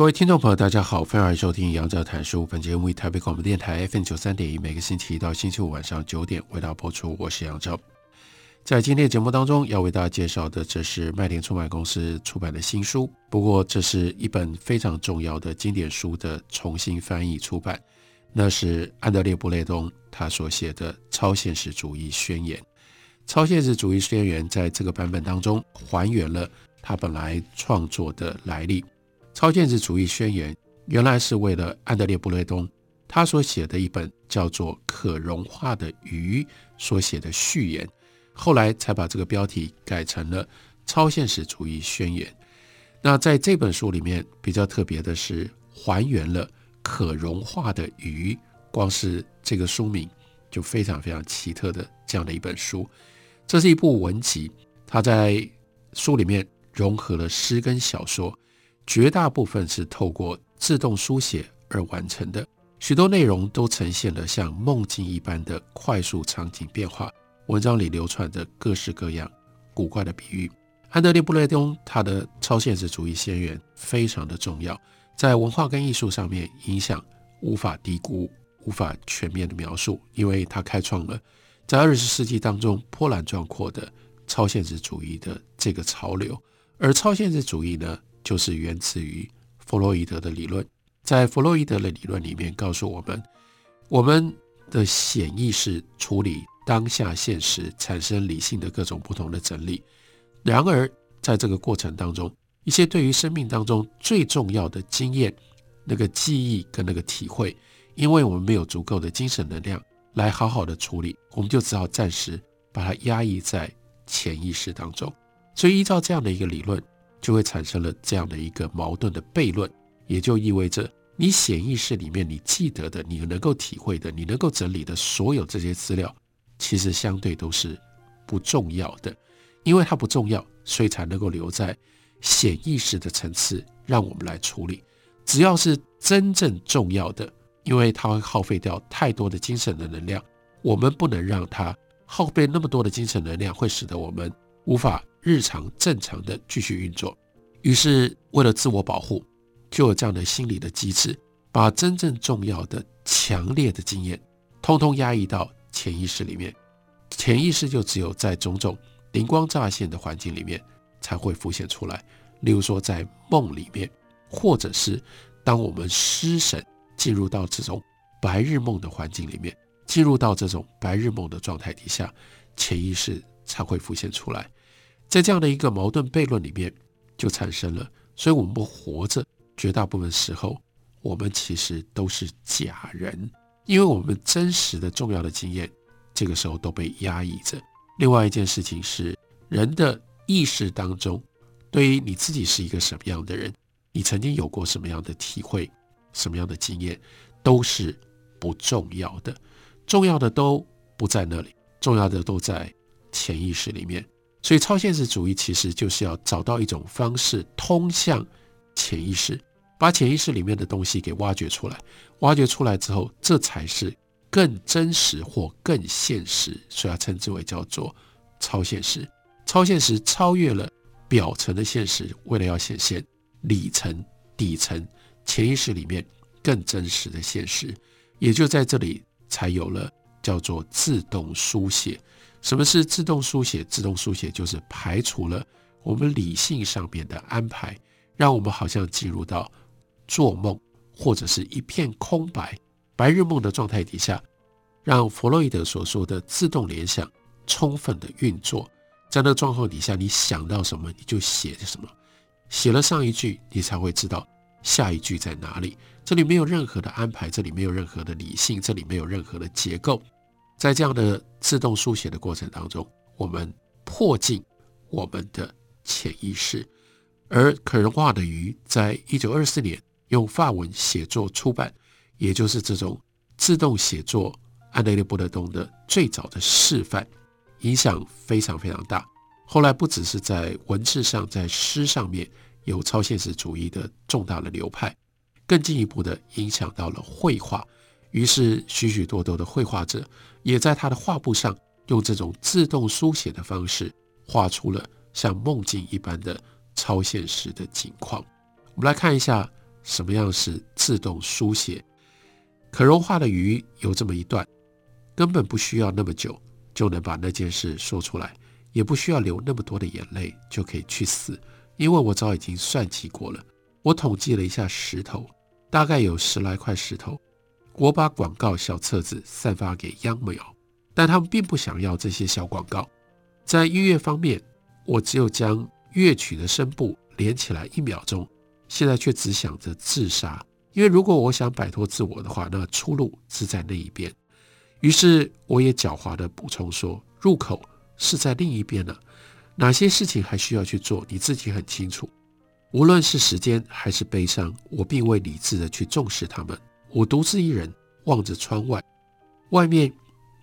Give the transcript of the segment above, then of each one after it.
各位听众朋友，大家好，欢迎收听杨照谈书。本节目为台北广播电台 FM 九三点一，每个星期一到星期五晚上九点为大家播出。我是杨照。在今天的节目当中，要为大家介绍的，这是麦田出版公司出版的新书。不过，这是一本非常重要的经典书的重新翻译出版，那是安德烈·布雷东他所写的《超现实主义宣言》。《超现实主义宣言》在这个版本当中还原了他本来创作的来历。超现实主义宣言原来是为了安德烈·布雷东他所写的一本叫做《可融化的鱼》所写的序言，后来才把这个标题改成了《超现实主义宣言》。那在这本书里面比较特别的是还原了可融化的鱼，光是这个书名就非常非常奇特的这样的一本书。这是一部文集，它在书里面融合了诗跟小说。绝大部分是透过自动书写而完成的，许多内容都呈现了像梦境一般的快速场景变化。文章里流传着各式各样古怪的比喻。安德烈·布雷东他的超现实主义先源非常的重要，在文化跟艺术上面影响无法低估、无法全面的描述，因为他开创了在二十世纪当中波澜壮阔的超现实主义的这个潮流。而超现实主义呢，就是源自于弗洛伊德的理论，在弗洛伊德的理论里面告诉我们，我们的潜意识处理当下现实，产生理性的各种不同的整理。然而，在这个过程当中，一些对于生命当中最重要的经验、那个记忆跟那个体会，因为我们没有足够的精神能量来好好的处理，我们就只好暂时把它压抑在潜意识当中。所以，依照这样的一个理论。就会产生了这样的一个矛盾的悖论，也就意味着你潜意识里面你记得的、你能够体会的、你能够整理的所有这些资料，其实相对都是不重要的，因为它不重要，所以才能够留在潜意识的层次让我们来处理。只要是真正重要的，因为它会耗费掉太多的精神的能量，我们不能让它耗费那么多的精神能量，会使得我们无法。日常正常的继续运作，于是为了自我保护，就有这样的心理的机制，把真正重要的、强烈的经验，通通压抑到潜意识里面。潜意识就只有在种种灵光乍现的环境里面才会浮现出来，例如说在梦里面，或者是当我们失神进入到这种白日梦的环境里面，进入到这种白日梦的状态底下，潜意识才会浮现出来。在这样的一个矛盾悖论里面，就产生了。所以，我们活着，绝大部分时候，我们其实都是假人，因为我们真实的重要的经验，这个时候都被压抑着。另外一件事情是，人的意识当中，对于你自己是一个什么样的人，你曾经有过什么样的体会，什么样的经验，都是不重要的，重要的都不在那里，重要的都在潜意识里面。所以，超现实主义其实就是要找到一种方式，通向潜意识，把潜意识里面的东西给挖掘出来。挖掘出来之后，这才是更真实或更现实，所以要称之为叫做超现实。超现实超越了表层的现实，为了要显现里层、底层、潜意识里面更真实的现实，也就在这里才有了叫做自动书写。什么是自动书写？自动书写就是排除了我们理性上面的安排，让我们好像进入到做梦或者是一片空白、白日梦的状态底下，让弗洛伊德所说的自动联想充分的运作。在那状况底下，你想到什么你就写什么，写了上一句，你才会知道下一句在哪里。这里没有任何的安排，这里没有任何的理性，这里没有任何的结构。在这样的自动书写的过程当中，我们迫近我们的潜意识。而可人化的鱼在一九二四年用法文写作出版，也就是这种自动写作安德烈波德东的最早的示范，影响非常非常大。后来不只是在文字上，在诗上面有超现实主义的重大的流派，更进一步的影响到了绘画。于是许许多多的绘画者也在他的画布上用这种自动书写的方式，画出了像梦境一般的超现实的景况。我们来看一下什么样是自动书写。可融化的鱼有这么一段，根本不需要那么久就能把那件事说出来。也不需要流那么多的眼泪就可以去死，因为我早已经算计过了。我统计了一下石头，大概有十来块石头。我把广告小册子散发给秧苗，但他们并不想要这些小广告。在音乐方面，我只有将乐曲的声部连起来一秒钟，现在却只想着自杀。因为如果我想摆脱自我的话，那出路是在那一边。于是我也狡猾地补充说：入口。是在另一边呢，哪些事情还需要去做？你自己很清楚。无论是时间还是悲伤，我并未理智的去重视他们。我独自一人望着窗外，外面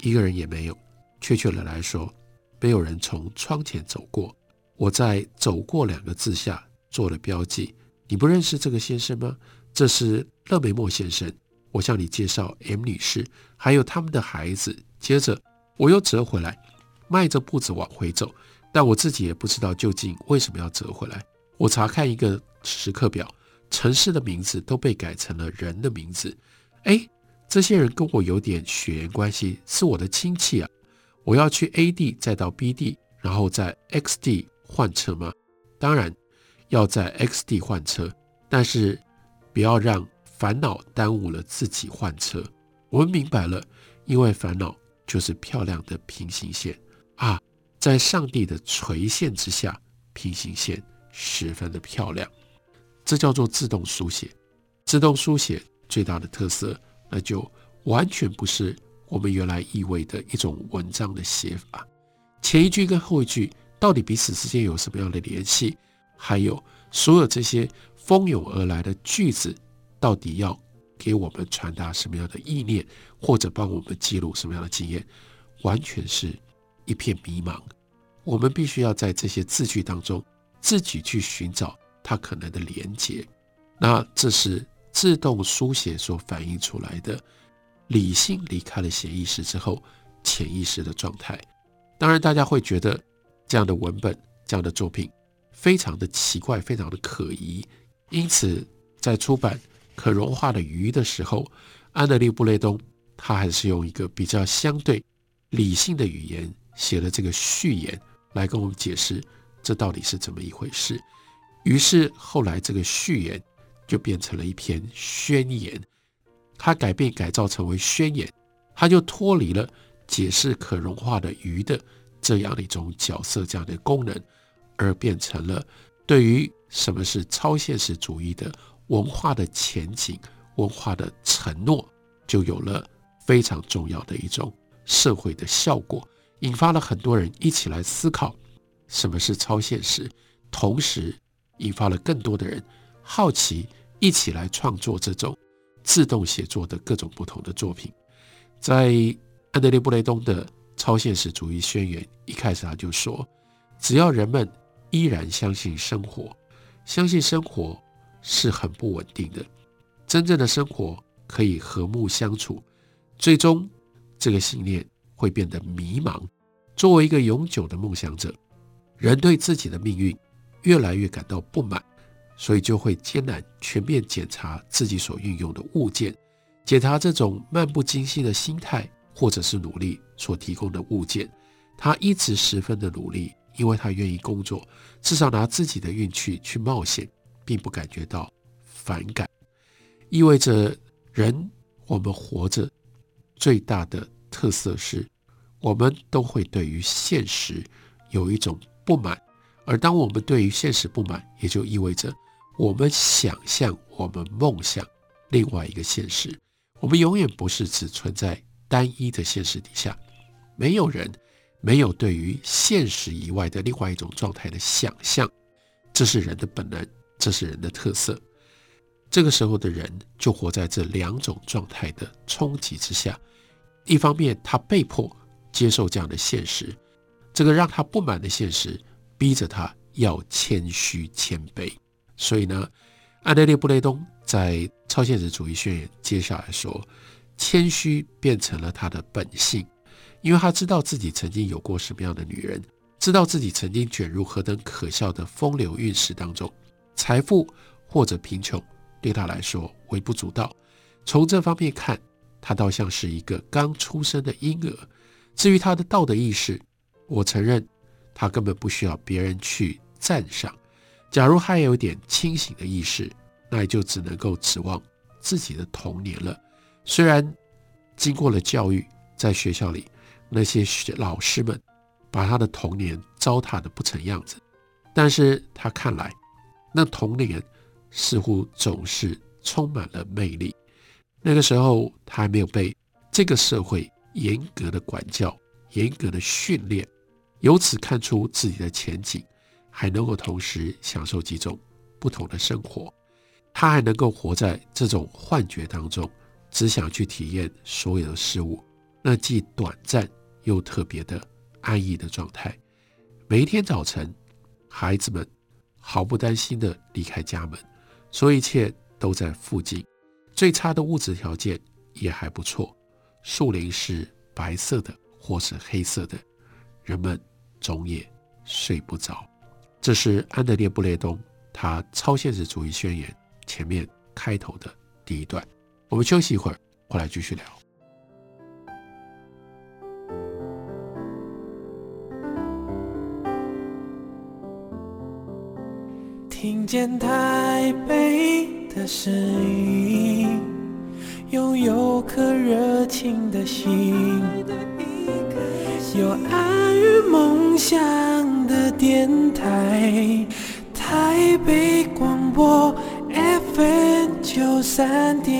一个人也没有。确切的来说，没有人从窗前走过。我在“走过”两个字下做了标记。你不认识这个先生吗？这是勒梅莫先生。我向你介绍 M 女士，还有他们的孩子。接着我又折回来。迈着步子往回走，但我自己也不知道究竟为什么要折回来。我查看一个时刻表，城市的名字都被改成了人的名字。哎，这些人跟我有点血缘关系，是我的亲戚啊！我要去 A 地，再到 B 地，然后在 X 地换车吗？当然要在 X 地换车，但是不要让烦恼耽误了自己换车。我们明白了，因为烦恼就是漂亮的平行线。啊，在上帝的垂线之下，平行线十分的漂亮，这叫做自动书写。自动书写最大的特色，那就完全不是我们原来意味的一种文章的写法。前一句跟后一句到底彼此之间有什么样的联系？还有所有这些蜂拥而来的句子，到底要给我们传达什么样的意念，或者帮我们记录什么样的经验？完全是。一片迷茫，我们必须要在这些字句当中自己去寻找它可能的连接。那这是自动书写所反映出来的理性离开了显意识之后潜意识的状态。当然，大家会觉得这样的文本、这样的作品非常的奇怪，非常的可疑。因此，在出版《可融化的鱼》的时候，安德烈布雷东他还是用一个比较相对理性的语言。写了这个序言来跟我们解释这到底是怎么一回事。于是后来这个序言就变成了一篇宣言，它改变改造成为宣言，它就脱离了解释可融化的鱼的这样的一种角色、这样的功能，而变成了对于什么是超现实主义的文化的前景、文化的承诺，就有了非常重要的一种社会的效果。引发了很多人一起来思考什么是超现实，同时引发了更多的人好奇，一起来创作这种自动写作的各种不同的作品。在安德烈布雷东的超现实主义宣言一开始他就说：只要人们依然相信生活，相信生活是很不稳定的，真正的生活可以和睦相处，最终这个信念。会变得迷茫。作为一个永久的梦想者，人对自己的命运越来越感到不满，所以就会艰难全面检查自己所运用的物件，检查这种漫不经心的心态或者是努力所提供的物件。他一直十分的努力，因为他愿意工作，至少拿自己的运气去冒险，并不感觉到反感。意味着人，我们活着最大的。特色是，我们都会对于现实有一种不满，而当我们对于现实不满，也就意味着我们想象、我们梦想另外一个现实。我们永远不是只存在单一的现实底下，没有人没有对于现实以外的另外一种状态的想象，这是人的本能，这是人的特色。这个时候的人就活在这两种状态的冲击之下，一方面他被迫接受这样的现实，这个让他不满的现实逼着他要谦虚谦卑。所以呢，安德烈·布雷东在《超现实主义宣言》接下来说，谦虚变成了他的本性。因为他知道自己曾经有过什么样的女人，知道自己曾经卷入何等可笑的风流韵事当中，财富或者贫穷对他来说微不足道。从这方面看，他倒像是一个刚出生的婴儿。至于他的道德意识，我承认他根本不需要别人去赞赏。假如他有点清醒的意识，那也就只能够指望自己的童年了。虽然经过了教育，在学校里。那些老师们把他的童年糟蹋得不成样子，但是他看来，那童年似乎总是充满了魅力。那个时候，他还没有被这个社会严格的管教、严格的训练，由此看出自己的前景，还能够同时享受几种不同的生活。他还能够活在这种幻觉当中，只想去体验所有的事物，那既短暂。又特别的安逸的状态。每一天早晨，孩子们毫不担心地离开家门，所以一切都在附近。最差的物质条件也还不错，树林是白色的或是黑色的，人们总也睡不着。这是安德烈·布列东他超现实主义宣言前面开头的第一段。我们休息一会儿，回来继续聊。听见台北的声音，拥有颗热情的心，有爱与梦想的电台，台北广播 FM 九三点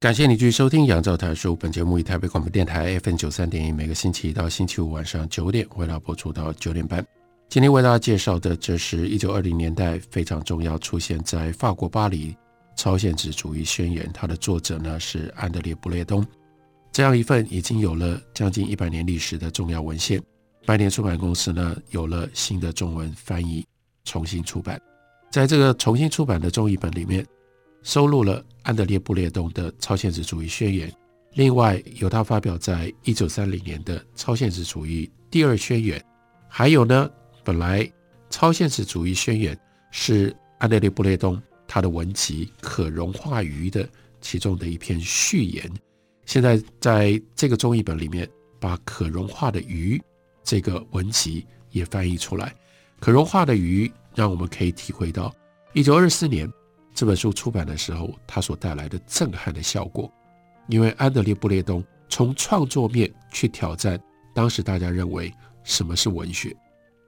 感谢你继续收听《杨照谈书》。本节目以台北广播电台 FM 九三点一，每个星期一到星期五晚上九点，为大家播出到九点半。今天为大家介绍的，这是一九二零年代非常重要，出现在法国巴黎《超现实主义宣言》。它的作者呢是安德烈·布列东。这样一份已经有了将近一百年历史的重要文献，白年出版公司呢有了新的中文翻译，重新出版。在这个重新出版的中译本里面，收录了安德烈·布列东的《超现实主义宣言》，另外有他发表在一九三零年的《超现实主义第二宣言》，还有呢，本来《超现实主义宣言》是安德烈·布列东他的文集《可融化鱼》的其中的一篇序言，现在在这个中译本里面，把《可融化的鱼》这个文集也翻译出来，《可融化的鱼》让我们可以体会到一九二四年。这本书出版的时候，它所带来的震撼的效果，因为安德烈·布列东从创作面去挑战当时大家认为什么是文学，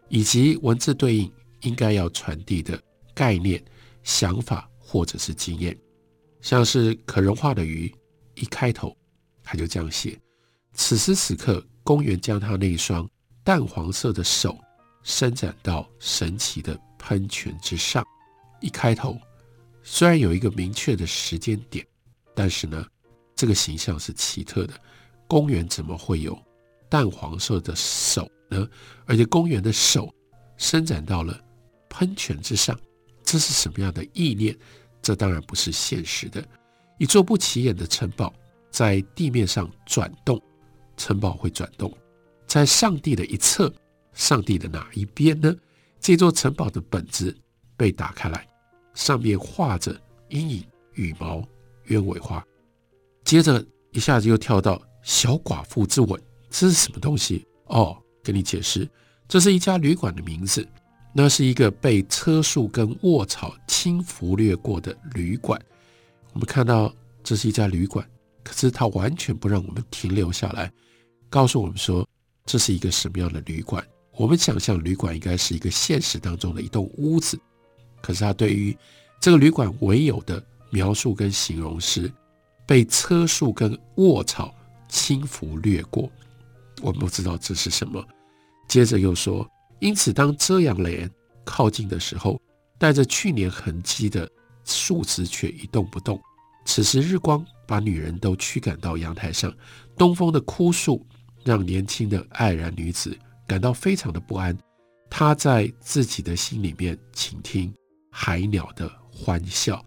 以及文字对应应该要传递的概念、想法或者是经验，像是可融化的鱼，一开头他就这样写：此时此刻，公园将他那一双淡黄色的手伸展到神奇的喷泉之上，一开头。虽然有一个明确的时间点，但是呢，这个形象是奇特的。公园怎么会有淡黄色的手呢？而且公园的手伸展到了喷泉之上，这是什么样的意念？这当然不是现实的。一座不起眼的城堡在地面上转动，城堡会转动。在上帝的一侧，上帝的哪一边呢？这座城堡的本子被打开来。上面画着阴影、羽毛、鸢尾花，接着一下子又跳到小寡妇之吻，这是什么东西？哦，跟你解释，这是一家旅馆的名字。那是一个被车树跟卧草轻拂掠过的旅馆。我们看到这是一家旅馆，可是它完全不让我们停留下来，告诉我们说这是一个什么样的旅馆。我们想象旅馆应该是一个现实当中的一栋屋子，可是他对于这个旅馆唯有的描述跟形容是被车树跟卧草轻拂掠过。我不知道这是什么。接着又说，因此当遮阳帘靠近的时候，带着去年痕迹的树枝却一动不动。此时日光把女人都驱赶到阳台上，东风的枯树让年轻的爱然女子感到非常的不安。她在自己的心里面倾听海鸟的欢笑，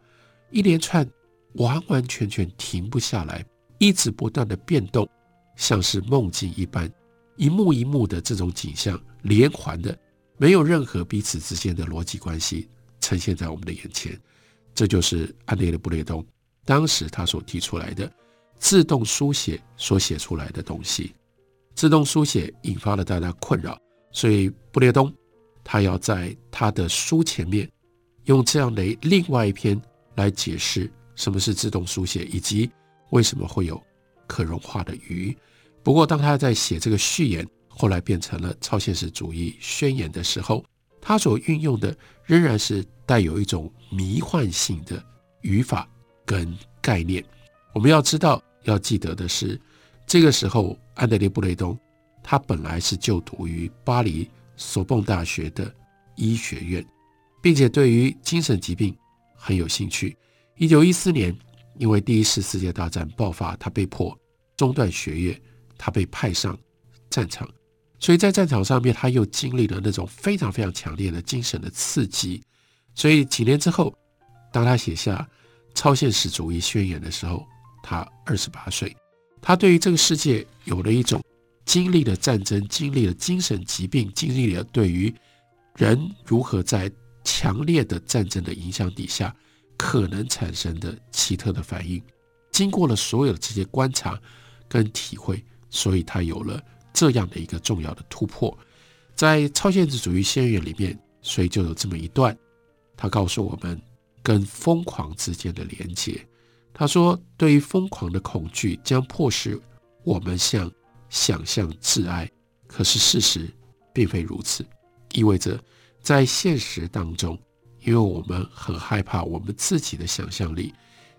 一连串完完全全停不下来，一直不断的变动，像是梦境一般，一幕一幕的这种景象连环的，没有任何彼此之间的逻辑关系呈现在我们的眼前。这就是安德烈·布列东。当时他所提出来的自动书写所写出来的东西，自动书写引发了大家困扰，所以布列东他要在他的书前面用这样的另外一篇来解释什么是自动书写，以及为什么会有可融化的鱼。不过，当他在写这个序言，后来变成了超现实主义宣言的时候，他所运用的仍然是带有一种迷幻性的语法。跟概念，我们要知道、要记得的是，这个时候安德烈·布雷东他本来是就读于巴黎索邦大学的医学院，并且对于精神疾病很有兴趣。一九一四年，因为第一次世界大战爆发，他被迫中断学业，他被派上战场，所以在战场上面，他又经历了那种非常非常强烈的精神的刺激。所以几年之后，当他写下超现实主义宣言的时候，他二十八岁，他对于这个世界有了一种经历了战争、经历了精神疾病、经历了对于人如何在强烈的战争的影响底下可能产生的奇特的反应，经过了所有的这些观察跟体会，所以他有了这样的一个重要的突破。在超现实主义宣言里面，所以就有这么一段，他告诉我们。跟疯狂之间的连接，他说：“对于疯狂的恐惧将迫使我们向想象致爱，可是事实并非如此。意味着在现实当中，因为我们很害怕我们自己的想象力，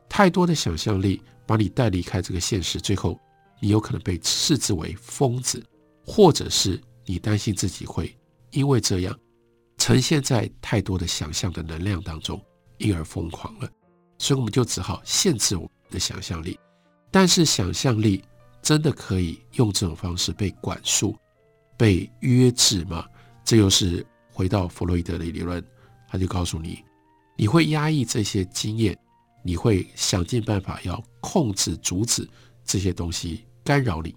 太多的想象力把你带离开这个现实，最后你有可能被视之为疯子，或者是你担心自己会因为这样呈现在太多的想象的能量当中。”因而疯狂了，所以我们就只好限制我们的想象力。但是想象力真的可以用这种方式被管束、被约制吗？这又是回到弗洛伊德的理论，他就告诉你，你会压抑这些经验，你会想尽办法要控制、阻止这些东西干扰你。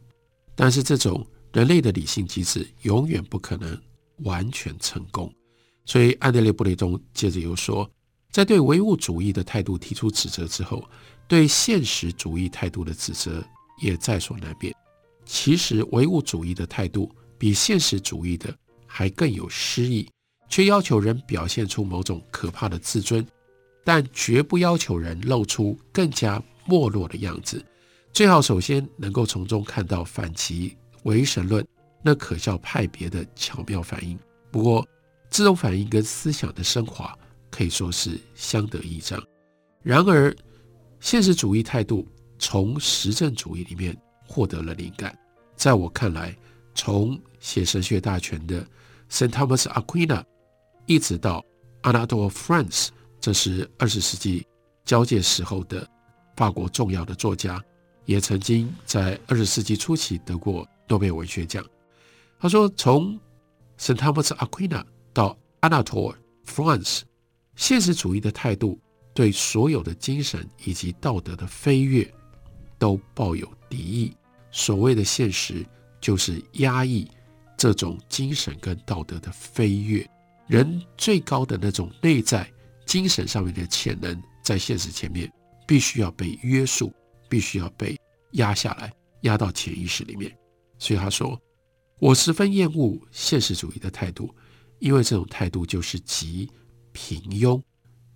但是这种人类的理性机制永远不可能完全成功。所以安德烈·布雷东接着又说。在对唯物主义的态度提出指责之后，对现实主义态度的指责也在所难免。其实，唯物主义的态度比现实主义的还更有诗意，却要求人表现出某种可怕的自尊，但绝不要求人露出更加没落的样子。最好首先能够从中看到反其唯神论那可笑派别的巧妙反应。不过，这种反应跟思想的升华。可以说是相得益彰。然而，现实主义态度从实证主义里面获得了灵感。在我看来，从写神学大全的 Saint Thomas Aquina，一直到 Anatole France，这是二十世纪交界时候的法国重要的作家，也曾经在二十世纪初期得过诺贝尔文学奖。他说，从 Saint Thomas Aquina 到 Anatole France。现实主义的态度对所有的精神以及道德的飞跃都抱有敌意。所谓的现实，就是压抑这种精神跟道德的飞跃。人最高的那种内在精神上面的潜能，在现实前面必须要被约束，必须要被压下来，压到潜意识里面。所以他说：“我十分厌恶现实主义的态度，因为这种态度就是极。”平庸，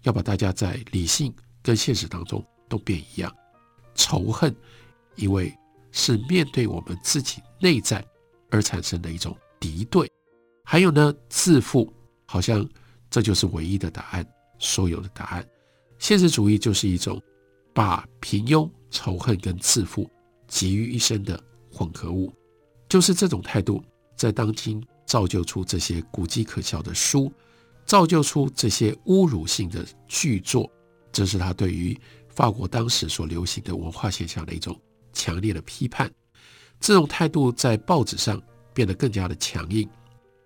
要把大家在理性跟现实当中都变一样，仇恨因为是面对我们自己内在而产生的一种敌对。还有呢，自负，好像这就是唯一的答案，所有的答案。现实主义就是一种把平庸、仇恨跟自负集于一身的混合物，就是这种态度，在当今造就出这些古迹可笑的书，造就出这些侮辱性的巨作。这是他对于法国当时所流行的文化现象的一种强烈的批判。这种态度在报纸上变得更加的强硬。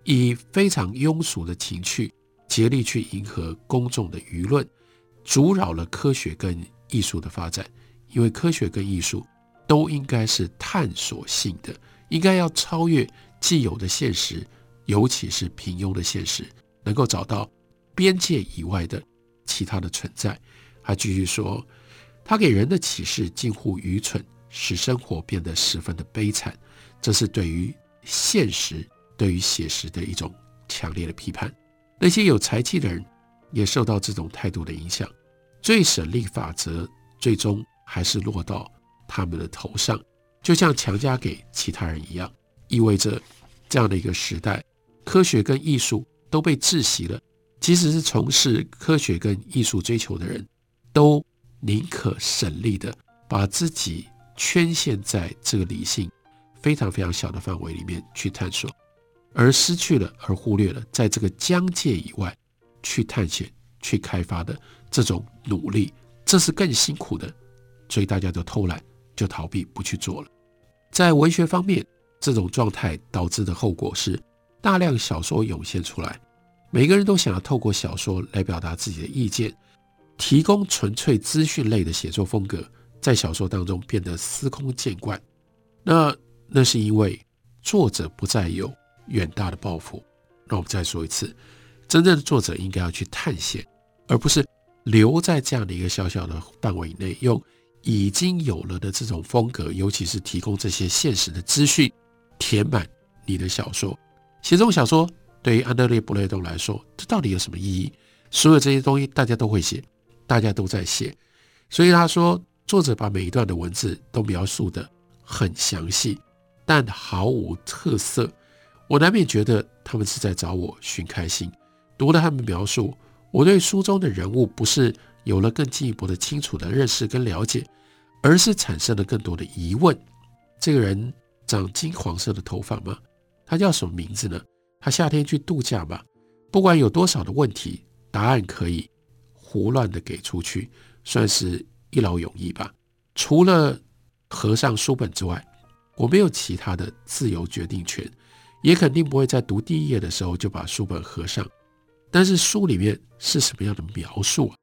以非常庸俗的情趣，竭力去迎合公众的舆论，阻扰了科学跟艺术的发展。因为科学跟艺术都应该是探索性的，应该要超越既有的现实，尤其是平庸的现实，能够找到边界以外的其他的存在。他继续说，他给人的启示近乎愚蠢，使生活变得十分的悲惨。这是对于现实。对于写实的一种强烈的批判，那些有才气的人也受到这种态度的影响。最省力法则最终还是落到他们的头上，就像强加给其他人一样，意味着这样的一个时代，科学跟艺术都被窒息了。即使是从事科学跟艺术追求的人，都宁可省力的把自己圈限在这个理性非常非常小的范围里面去探索。而失去了，而忽略了在这个疆界以外去探险、去开发的这种努力，这是更辛苦的。所以大家都偷懒，就逃避不去做了。在文学方面，这种状态导致的后果是大量小说涌现出来，每个人都想要透过小说来表达自己的意见，提供纯粹资讯类的写作风格，在小说当中变得司空见惯。那那是因为作者不再有。远大的抱负，那我们再说一次，真正的作者应该要去探险，而不是留在这样的一个小小的范围内，用已经有了的这种风格，尤其是提供这些现实的资讯，填满你的小说。写这种小说，对于安德烈·布雷东来说，这到底有什么意义？所有这些东西大家都会写，大家都在写，所以他说，作者把每一段的文字都描述得很详细，但毫无特色。我难免觉得他们是在找我寻开心。读了他们描述，我对书中的人物不是有了更进一步的清楚的认识跟了解，而是产生了更多的疑问。这个人长金黄色的头发吗？他叫什么名字呢？他夏天去度假吗？不管有多少的问题，答案可以胡乱的给出去，算是一劳永逸吧。除了合上书本之外，我没有其他的自由决定权。也肯定不会在读第一页的时候就把书本合上，但是书里面是什么样的描述啊？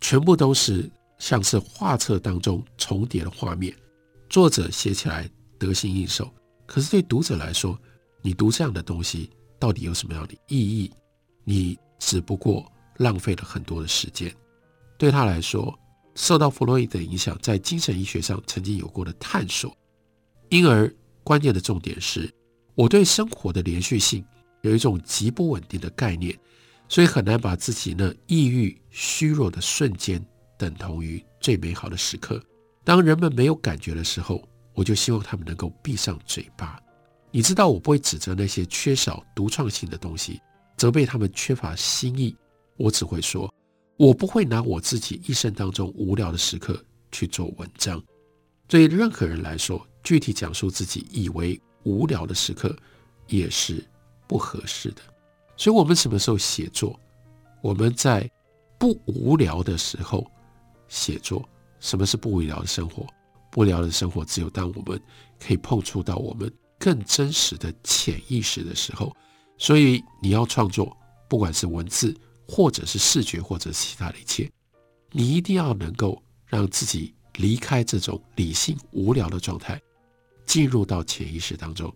全部都是像是画册当中重叠的画面，作者写起来得心应手，可是对读者来说，你读这样的东西到底有什么样的意义？你只不过浪费了很多的时间。对他来说，受到弗洛伊德的影响，在精神医学上曾经有过的探索，因而关键的重点是。我对生活的连续性有一种极不稳定的概念，所以很难把自己那抑郁、虚弱的瞬间等同于最美好的时刻。当人们没有感觉的时候，我就希望他们能够闭上嘴巴。你知道，我不会指责那些缺少独创性的东西，责备他们缺乏新意。我只会说，我不会拿我自己一生当中无聊的时刻去做文章。对任何人来说，具体讲述自己以为。无聊的时刻也是不合适的，所以，我们什么时候写作？我们在不无聊的时候写作。什么是不无聊的生活？不无聊的生活，只有当我们可以碰触到我们更真实的潜意识的时候。所以，你要创作，不管是文字，或者是视觉，或者其他的一切，你一定要能够让自己离开这种理性无聊的状态。进入到潜意识当中，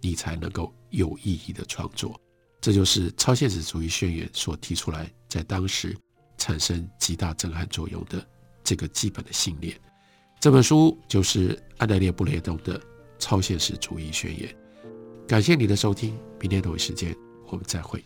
你才能够有意义的创作。这就是超现实主义宣言所提出来，在当时产生极大震撼作用的这个基本的信念。这本书就是安德烈·布雷东的《超现实主义宣言》。感谢你的收听，明天同一时间我们再会。